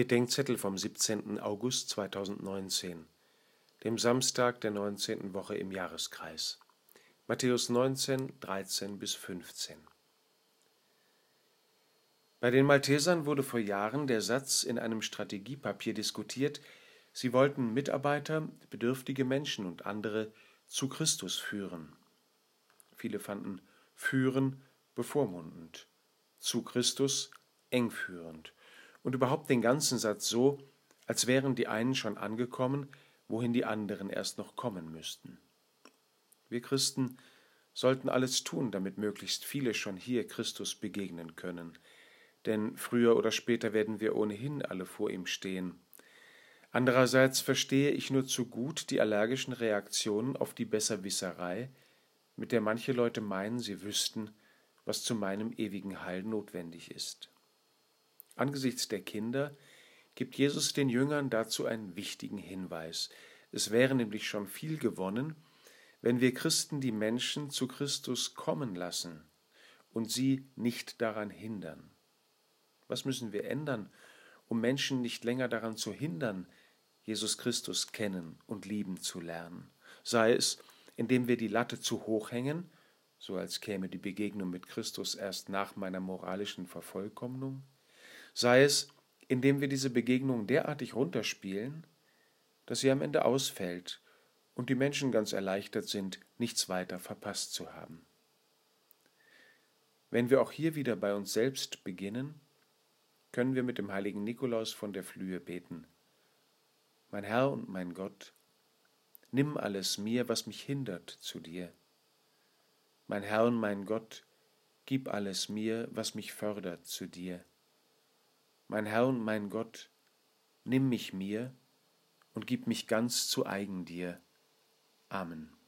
Bedenkzettel vom 17. August 2019, dem Samstag der 19. Woche im Jahreskreis. Matthäus 19, 13 bis 15. Bei den Maltesern wurde vor Jahren der Satz in einem Strategiepapier diskutiert, sie wollten Mitarbeiter, bedürftige Menschen und andere zu Christus führen. Viele fanden führen bevormundend, zu Christus engführend und überhaupt den ganzen Satz so, als wären die einen schon angekommen, wohin die anderen erst noch kommen müssten. Wir Christen sollten alles tun, damit möglichst viele schon hier Christus begegnen können, denn früher oder später werden wir ohnehin alle vor ihm stehen. Andererseits verstehe ich nur zu gut die allergischen Reaktionen auf die Besserwisserei, mit der manche Leute meinen, sie wüssten, was zu meinem ewigen Heil notwendig ist. Angesichts der Kinder gibt Jesus den Jüngern dazu einen wichtigen Hinweis. Es wäre nämlich schon viel gewonnen, wenn wir Christen die Menschen zu Christus kommen lassen und sie nicht daran hindern. Was müssen wir ändern, um Menschen nicht länger daran zu hindern, Jesus Christus kennen und lieben zu lernen? Sei es, indem wir die Latte zu hoch hängen, so als käme die Begegnung mit Christus erst nach meiner moralischen Vervollkommnung, sei es, indem wir diese Begegnung derartig runterspielen, dass sie am Ende ausfällt und die Menschen ganz erleichtert sind, nichts weiter verpasst zu haben. Wenn wir auch hier wieder bei uns selbst beginnen, können wir mit dem heiligen Nikolaus von der Flühe beten. Mein Herr und mein Gott, nimm alles mir, was mich hindert, zu dir. Mein Herr und mein Gott, gib alles mir, was mich fördert, zu dir. Mein Herr und mein Gott, nimm mich mir und gib mich ganz zu eigen dir. Amen.